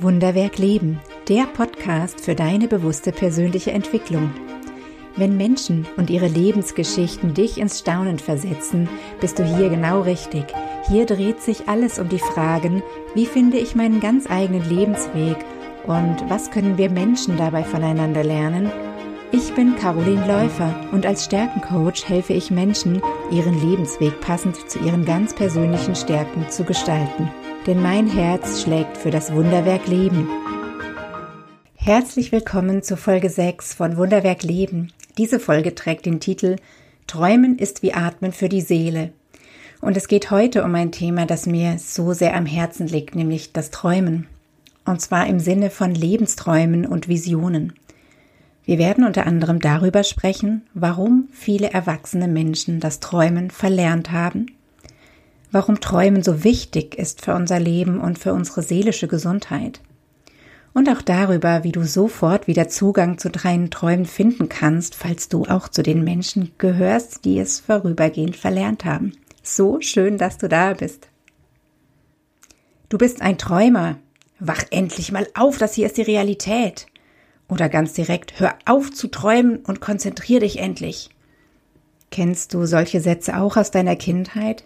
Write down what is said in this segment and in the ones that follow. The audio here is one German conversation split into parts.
Wunderwerk Leben, der Podcast für deine bewusste persönliche Entwicklung. Wenn Menschen und ihre Lebensgeschichten dich ins Staunen versetzen, bist du hier genau richtig. Hier dreht sich alles um die Fragen, wie finde ich meinen ganz eigenen Lebensweg und was können wir Menschen dabei voneinander lernen? Ich bin Caroline Läufer und als Stärkencoach helfe ich Menschen, ihren Lebensweg passend zu ihren ganz persönlichen Stärken zu gestalten denn mein Herz schlägt für das Wunderwerk Leben. Herzlich willkommen zu Folge 6 von Wunderwerk Leben. Diese Folge trägt den Titel Träumen ist wie Atmen für die Seele. Und es geht heute um ein Thema, das mir so sehr am Herzen liegt, nämlich das Träumen. Und zwar im Sinne von Lebensträumen und Visionen. Wir werden unter anderem darüber sprechen, warum viele erwachsene Menschen das Träumen verlernt haben warum Träumen so wichtig ist für unser Leben und für unsere seelische Gesundheit. Und auch darüber, wie du sofort wieder Zugang zu deinen Träumen finden kannst, falls du auch zu den Menschen gehörst, die es vorübergehend verlernt haben. So schön, dass du da bist. Du bist ein Träumer. Wach endlich mal auf, das hier ist die Realität. Oder ganz direkt, hör auf zu träumen und konzentrier dich endlich. Kennst du solche Sätze auch aus deiner Kindheit?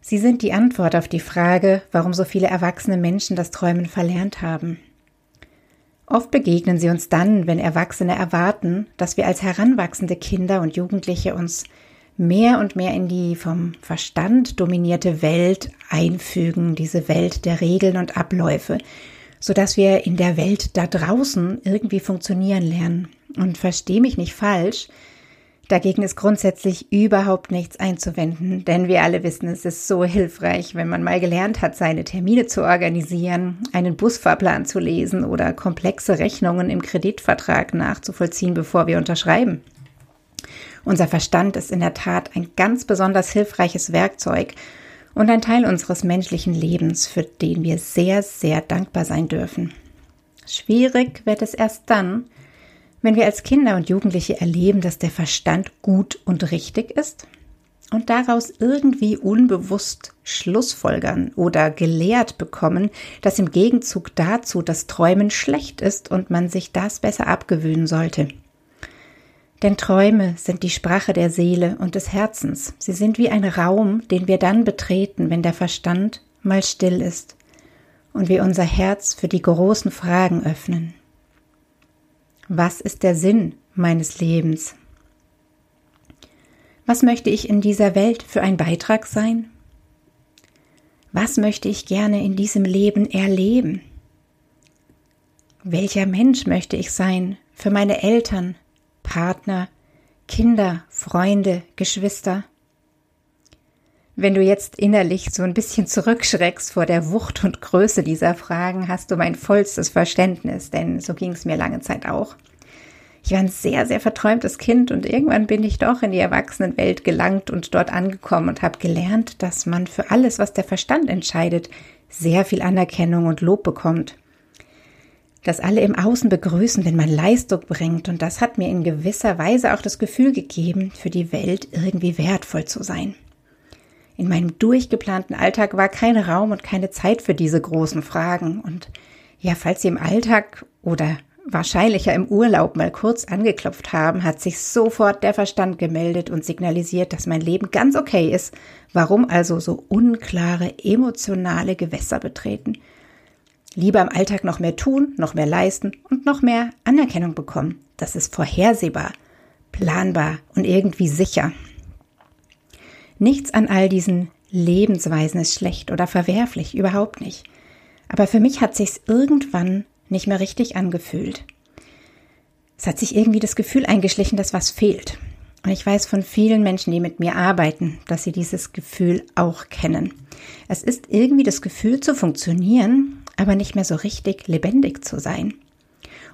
Sie sind die Antwort auf die Frage, warum so viele erwachsene Menschen das Träumen verlernt haben. Oft begegnen sie uns dann, wenn Erwachsene erwarten, dass wir als heranwachsende Kinder und Jugendliche uns mehr und mehr in die vom Verstand dominierte Welt einfügen, diese Welt der Regeln und Abläufe, so dass wir in der Welt da draußen irgendwie funktionieren lernen. Und versteh mich nicht falsch, Dagegen ist grundsätzlich überhaupt nichts einzuwenden, denn wir alle wissen, es ist so hilfreich, wenn man mal gelernt hat, seine Termine zu organisieren, einen Busfahrplan zu lesen oder komplexe Rechnungen im Kreditvertrag nachzuvollziehen, bevor wir unterschreiben. Unser Verstand ist in der Tat ein ganz besonders hilfreiches Werkzeug und ein Teil unseres menschlichen Lebens, für den wir sehr, sehr dankbar sein dürfen. Schwierig wird es erst dann, wenn wir als Kinder und Jugendliche erleben, dass der Verstand gut und richtig ist und daraus irgendwie unbewusst Schlussfolgern oder gelehrt bekommen, dass im Gegenzug dazu das Träumen schlecht ist und man sich das besser abgewöhnen sollte. Denn Träume sind die Sprache der Seele und des Herzens. Sie sind wie ein Raum, den wir dann betreten, wenn der Verstand mal still ist und wir unser Herz für die großen Fragen öffnen. Was ist der Sinn meines Lebens? Was möchte ich in dieser Welt für ein Beitrag sein? Was möchte ich gerne in diesem Leben erleben? Welcher Mensch möchte ich sein für meine Eltern, Partner, Kinder, Freunde, Geschwister? Wenn du jetzt innerlich so ein bisschen zurückschreckst vor der Wucht und Größe dieser Fragen, hast du mein vollstes Verständnis, denn so ging es mir lange Zeit auch. Ich war ein sehr, sehr verträumtes Kind und irgendwann bin ich doch in die Erwachsenenwelt gelangt und dort angekommen und habe gelernt, dass man für alles, was der Verstand entscheidet, sehr viel Anerkennung und Lob bekommt. Dass alle im Außen begrüßen, wenn man Leistung bringt und das hat mir in gewisser Weise auch das Gefühl gegeben, für die Welt irgendwie wertvoll zu sein. In meinem durchgeplanten Alltag war kein Raum und keine Zeit für diese großen Fragen. Und ja, falls Sie im Alltag oder wahrscheinlich ja im Urlaub mal kurz angeklopft haben, hat sich sofort der Verstand gemeldet und signalisiert, dass mein Leben ganz okay ist. Warum also so unklare emotionale Gewässer betreten? Lieber im Alltag noch mehr tun, noch mehr leisten und noch mehr Anerkennung bekommen. Das ist vorhersehbar, planbar und irgendwie sicher. Nichts an all diesen Lebensweisen ist schlecht oder verwerflich, überhaupt nicht. Aber für mich hat sich's irgendwann nicht mehr richtig angefühlt. Es hat sich irgendwie das Gefühl eingeschlichen, dass was fehlt. Ich weiß von vielen Menschen, die mit mir arbeiten, dass sie dieses Gefühl auch kennen. Es ist irgendwie das Gefühl zu funktionieren, aber nicht mehr so richtig lebendig zu sein.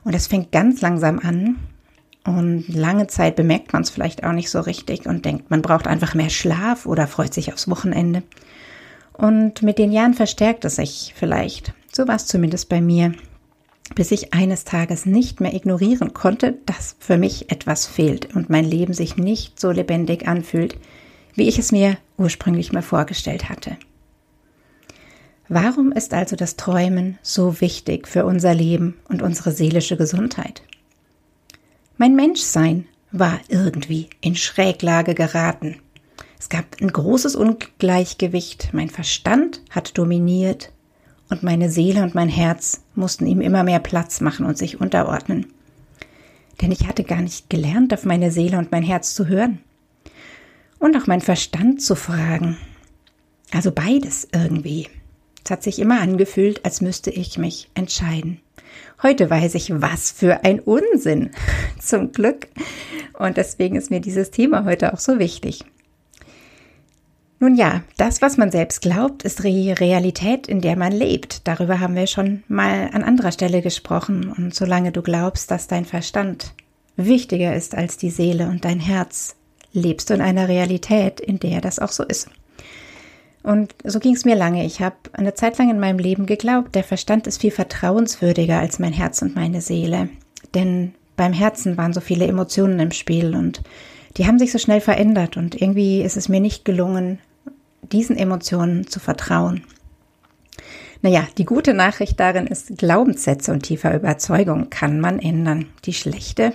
Und es fängt ganz langsam an, und lange Zeit bemerkt man es vielleicht auch nicht so richtig und denkt, man braucht einfach mehr Schlaf oder freut sich aufs Wochenende. Und mit den Jahren verstärkt es sich vielleicht. So war es zumindest bei mir, bis ich eines Tages nicht mehr ignorieren konnte, dass für mich etwas fehlt und mein Leben sich nicht so lebendig anfühlt, wie ich es mir ursprünglich mal vorgestellt hatte. Warum ist also das Träumen so wichtig für unser Leben und unsere seelische Gesundheit? Mein Menschsein war irgendwie in Schräglage geraten. Es gab ein großes Ungleichgewicht, mein Verstand hat dominiert und meine Seele und mein Herz mussten ihm immer mehr Platz machen und sich unterordnen. Denn ich hatte gar nicht gelernt, auf meine Seele und mein Herz zu hören. Und auch mein Verstand zu fragen. Also beides irgendwie. Es hat sich immer angefühlt, als müsste ich mich entscheiden. Heute weiß ich, was für ein Unsinn. Zum Glück. Und deswegen ist mir dieses Thema heute auch so wichtig. Nun ja, das, was man selbst glaubt, ist die Realität, in der man lebt. Darüber haben wir schon mal an anderer Stelle gesprochen. Und solange du glaubst, dass dein Verstand wichtiger ist als die Seele und dein Herz, lebst du in einer Realität, in der das auch so ist. Und so ging es mir lange. Ich habe eine Zeit lang in meinem Leben geglaubt, der Verstand ist viel vertrauenswürdiger als mein Herz und meine Seele. Denn beim Herzen waren so viele Emotionen im Spiel und die haben sich so schnell verändert und irgendwie ist es mir nicht gelungen, diesen Emotionen zu vertrauen. Naja, die gute Nachricht darin ist, Glaubenssätze und tiefer Überzeugung kann man ändern. Die schlechte,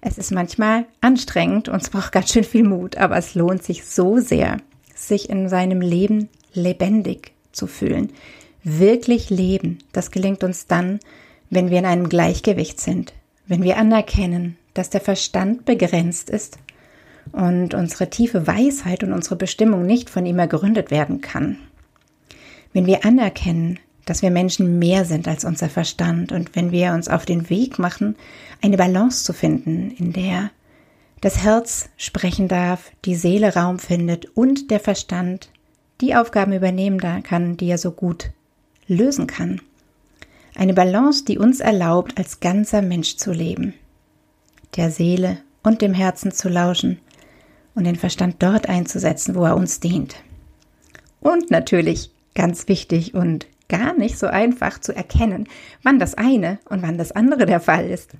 es ist manchmal anstrengend und es braucht ganz schön viel Mut, aber es lohnt sich so sehr, sich in seinem Leben lebendig zu fühlen. Wirklich leben, das gelingt uns dann, wenn wir in einem Gleichgewicht sind, wenn wir anerkennen, dass der Verstand begrenzt ist und unsere tiefe Weisheit und unsere Bestimmung nicht von ihm ergründet werden kann. Wenn wir anerkennen, dass wir Menschen mehr sind als unser Verstand und wenn wir uns auf den Weg machen, eine Balance zu finden, in der das Herz sprechen darf, die Seele Raum findet und der Verstand die Aufgaben übernehmen kann, die er so gut lösen kann. Eine Balance, die uns erlaubt, als ganzer Mensch zu leben, der Seele und dem Herzen zu lauschen und den Verstand dort einzusetzen, wo er uns dient. Und natürlich ganz wichtig und gar nicht so einfach zu erkennen, wann das eine und wann das andere der Fall ist.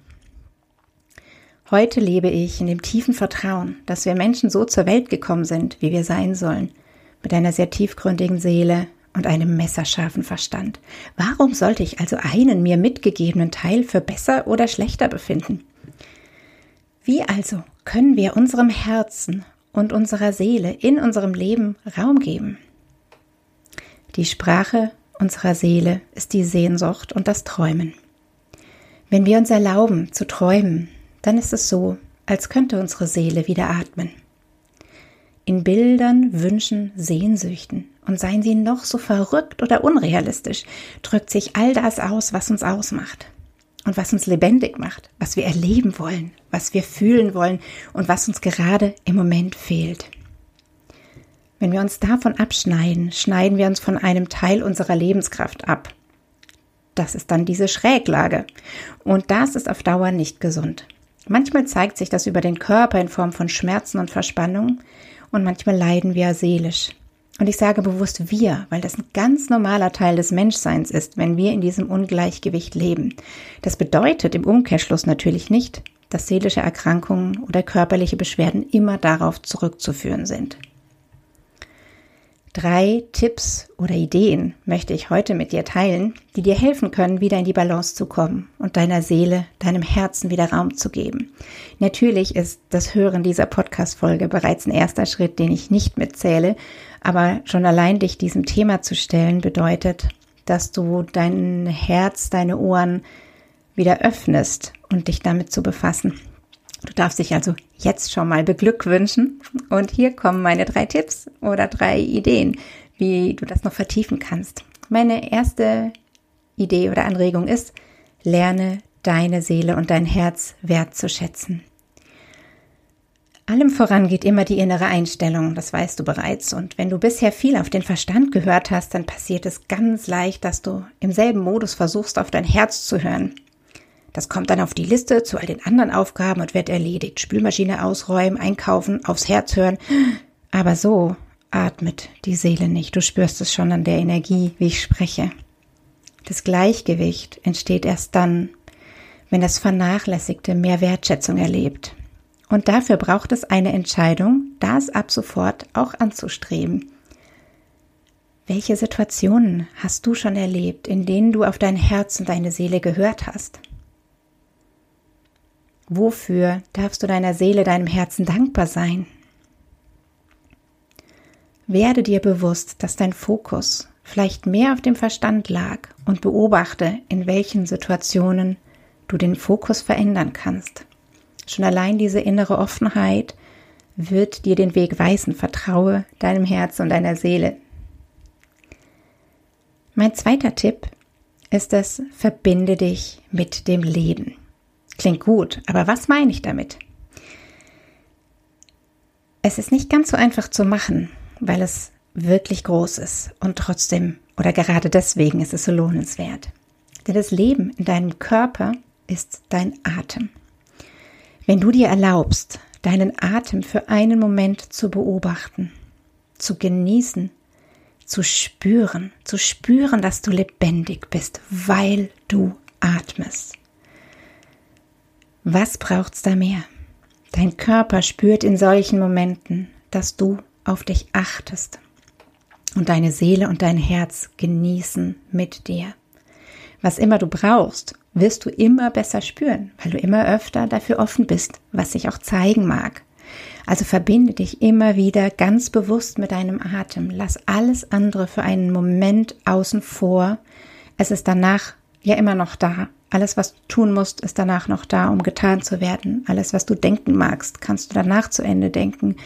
Heute lebe ich in dem tiefen Vertrauen, dass wir Menschen so zur Welt gekommen sind, wie wir sein sollen, mit einer sehr tiefgründigen Seele und einem messerscharfen Verstand. Warum sollte ich also einen mir mitgegebenen Teil für besser oder schlechter befinden? Wie also können wir unserem Herzen und unserer Seele in unserem Leben Raum geben? Die Sprache unserer Seele ist die Sehnsucht und das Träumen. Wenn wir uns erlauben zu träumen, dann ist es so, als könnte unsere Seele wieder atmen. In Bildern, Wünschen, Sehnsüchten und seien sie noch so verrückt oder unrealistisch, drückt sich all das aus, was uns ausmacht und was uns lebendig macht, was wir erleben wollen, was wir fühlen wollen und was uns gerade im Moment fehlt. Wenn wir uns davon abschneiden, schneiden wir uns von einem Teil unserer Lebenskraft ab. Das ist dann diese Schräglage. Und das ist auf Dauer nicht gesund. Manchmal zeigt sich das über den Körper in Form von Schmerzen und Verspannungen und manchmal leiden wir seelisch. Und ich sage bewusst wir, weil das ein ganz normaler Teil des Menschseins ist, wenn wir in diesem Ungleichgewicht leben. Das bedeutet im Umkehrschluss natürlich nicht, dass seelische Erkrankungen oder körperliche Beschwerden immer darauf zurückzuführen sind. Drei Tipps oder Ideen möchte ich heute mit dir teilen, die dir helfen können, wieder in die Balance zu kommen und deiner Seele, deinem Herzen wieder Raum zu geben. Natürlich ist das Hören dieser Podcast-Folge bereits ein erster Schritt, den ich nicht mitzähle, aber schon allein dich diesem Thema zu stellen bedeutet, dass du dein Herz, deine Ohren wieder öffnest und dich damit zu befassen. Du darfst dich also jetzt schon mal beglückwünschen. Und hier kommen meine drei Tipps oder drei Ideen, wie du das noch vertiefen kannst. Meine erste Idee oder Anregung ist, lerne deine Seele und dein Herz wertzuschätzen. Allem voran geht immer die innere Einstellung, das weißt du bereits. Und wenn du bisher viel auf den Verstand gehört hast, dann passiert es ganz leicht, dass du im selben Modus versuchst, auf dein Herz zu hören. Das kommt dann auf die Liste zu all den anderen Aufgaben und wird erledigt. Spülmaschine ausräumen, einkaufen, aufs Herz hören. Aber so atmet die Seele nicht. Du spürst es schon an der Energie, wie ich spreche. Das Gleichgewicht entsteht erst dann, wenn das Vernachlässigte mehr Wertschätzung erlebt. Und dafür braucht es eine Entscheidung, das ab sofort auch anzustreben. Welche Situationen hast du schon erlebt, in denen du auf dein Herz und deine Seele gehört hast? Wofür darfst du deiner Seele, deinem Herzen dankbar sein? Werde dir bewusst, dass dein Fokus vielleicht mehr auf dem Verstand lag und beobachte, in welchen Situationen du den Fokus verändern kannst. Schon allein diese innere Offenheit wird dir den Weg weisen. Vertraue deinem Herz und deiner Seele. Mein zweiter Tipp ist es, verbinde dich mit dem Leben. Klingt gut, aber was meine ich damit? Es ist nicht ganz so einfach zu machen, weil es wirklich groß ist und trotzdem oder gerade deswegen ist es so lohnenswert. Denn das Leben in deinem Körper ist dein Atem. Wenn du dir erlaubst, deinen Atem für einen Moment zu beobachten, zu genießen, zu spüren, zu spüren, dass du lebendig bist, weil du atmest. Was braucht's da mehr? Dein Körper spürt in solchen Momenten, dass du auf dich achtest und deine Seele und dein Herz genießen mit dir. Was immer du brauchst, wirst du immer besser spüren, weil du immer öfter dafür offen bist, was sich auch zeigen mag. Also verbinde dich immer wieder ganz bewusst mit deinem Atem. Lass alles andere für einen Moment außen vor. Es ist danach ja immer noch da. Alles, was du tun musst, ist danach noch da, um getan zu werden. Alles, was du denken magst, kannst du danach zu Ende denken.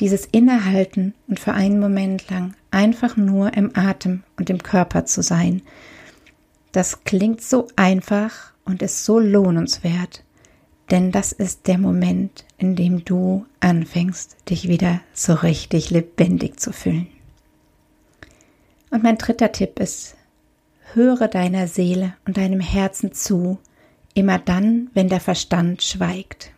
Dieses Innehalten und für einen Moment lang einfach nur im Atem und im Körper zu sein das klingt so einfach und ist so lohnenswert, denn das ist der Moment, in dem du anfängst, dich wieder so richtig lebendig zu fühlen. Und mein dritter Tipp ist, höre deiner Seele und deinem Herzen zu, immer dann, wenn der Verstand schweigt.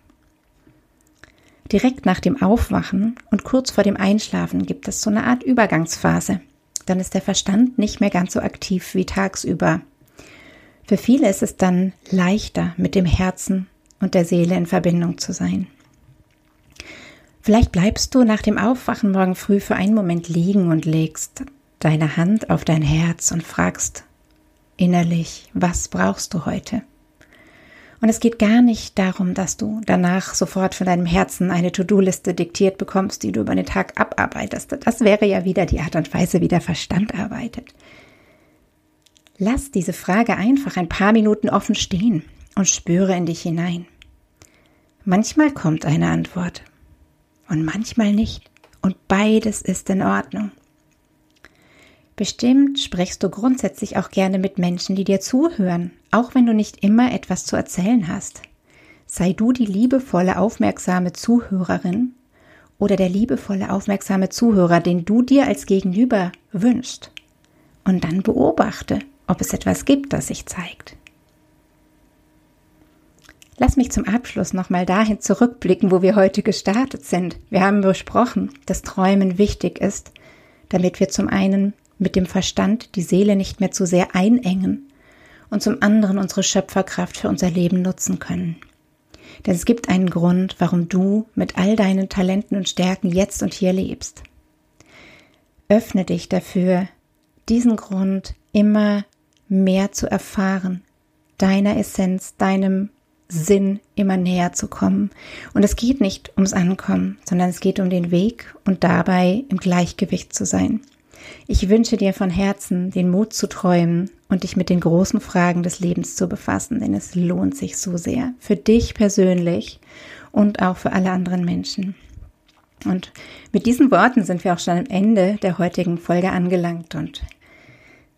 Direkt nach dem Aufwachen und kurz vor dem Einschlafen gibt es so eine Art Übergangsphase. Dann ist der Verstand nicht mehr ganz so aktiv wie tagsüber. Für viele ist es dann leichter, mit dem Herzen und der Seele in Verbindung zu sein. Vielleicht bleibst du nach dem Aufwachen morgen früh für einen Moment liegen und legst deine Hand auf dein Herz und fragst innerlich, was brauchst du heute? Und es geht gar nicht darum, dass du danach sofort von deinem Herzen eine To-Do-Liste diktiert bekommst, die du über den Tag abarbeitest. Das wäre ja wieder die Art und Weise, wie der Verstand arbeitet. Lass diese Frage einfach ein paar Minuten offen stehen und spüre in dich hinein. Manchmal kommt eine Antwort und manchmal nicht. Und beides ist in Ordnung. Bestimmt sprichst du grundsätzlich auch gerne mit Menschen, die dir zuhören, auch wenn du nicht immer etwas zu erzählen hast. Sei du die liebevolle, aufmerksame Zuhörerin oder der liebevolle, aufmerksame Zuhörer, den du dir als Gegenüber wünschst. Und dann beobachte, ob es etwas gibt, das sich zeigt. Lass mich zum Abschluss nochmal dahin zurückblicken, wo wir heute gestartet sind. Wir haben besprochen, dass Träumen wichtig ist, damit wir zum einen mit dem Verstand die Seele nicht mehr zu sehr einengen und zum anderen unsere Schöpferkraft für unser Leben nutzen können. Denn es gibt einen Grund, warum du mit all deinen Talenten und Stärken jetzt und hier lebst. Öffne dich dafür, diesen Grund immer mehr zu erfahren, deiner Essenz, deinem Sinn immer näher zu kommen. Und es geht nicht ums Ankommen, sondern es geht um den Weg und dabei im Gleichgewicht zu sein. Ich wünsche dir von Herzen den Mut zu träumen und dich mit den großen Fragen des Lebens zu befassen, denn es lohnt sich so sehr. Für dich persönlich und auch für alle anderen Menschen. Und mit diesen Worten sind wir auch schon am Ende der heutigen Folge angelangt und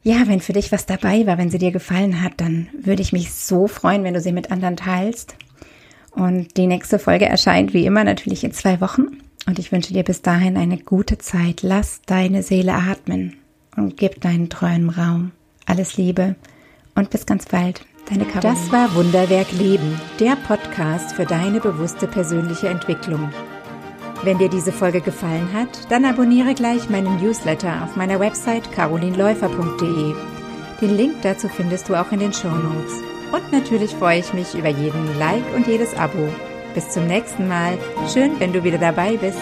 ja, wenn für dich was dabei war, wenn sie dir gefallen hat, dann würde ich mich so freuen, wenn du sie mit anderen teilst. Und die nächste Folge erscheint wie immer natürlich in zwei Wochen. Und ich wünsche dir bis dahin eine gute Zeit. Lass deine Seele atmen und gib deinen Träumen Raum. Alles Liebe und bis ganz bald. Deine Caroline. Das war Wunderwerk Leben, der Podcast für deine bewusste persönliche Entwicklung. Wenn dir diese Folge gefallen hat, dann abonniere gleich meinen Newsletter auf meiner Website carolinläufer.de. Den Link dazu findest du auch in den Show Notes. Und natürlich freue ich mich über jeden Like und jedes Abo. Bis zum nächsten Mal. Schön, wenn du wieder dabei bist.